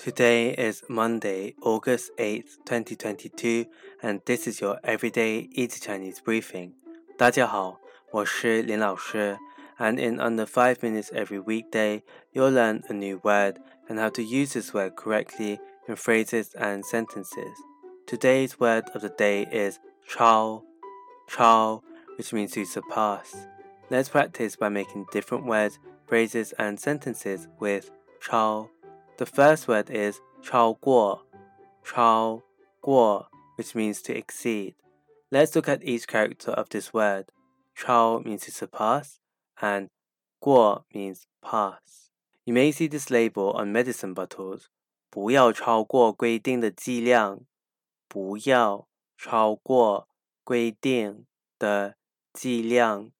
Today is Monday, August 8th, 2022, and this is your everyday easy Chinese briefing. 大家好，我是林老师, and in under 5 minutes every weekday, you'll learn a new word and how to use this word correctly in phrases and sentences. Today's word of the day is chao, chao, which means to surpass. Let's practice by making different words, phrases, and sentences with chao. The first word is 超过,超过, which means to exceed. Let's look at each character of this word. 超 means to surpass, and 过 means pass. You may see this label on medicine bottles. 不要超过规定的剂量。不要超过规定的剂量。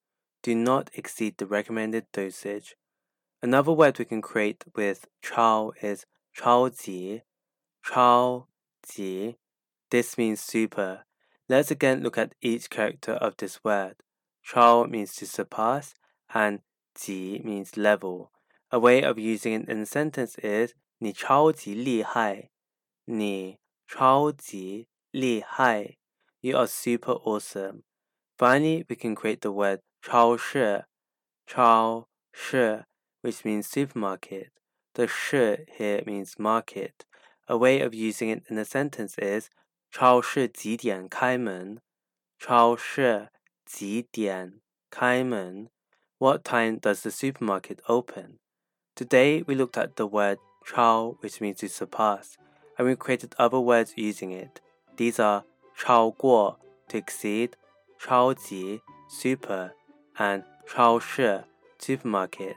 Do not exceed the recommended dosage. Another word we can create with chao is 超级,超级. This means super. Let's again look at each character of this word. Chao means to surpass and ji means level. A way of using it in a sentence is 你超级厉害.你超级厉害. You are super awesome. Finally, we can create the word 超市,超市 which means supermarket. The 市 here means market. A way of using it in a sentence is 超市几点开门?超市几点开门? What time does the supermarket open? Today we looked at the word 超 which means to surpass and we created other words using it. These are 超过 to exceed, 超级 super and 超市 supermarket.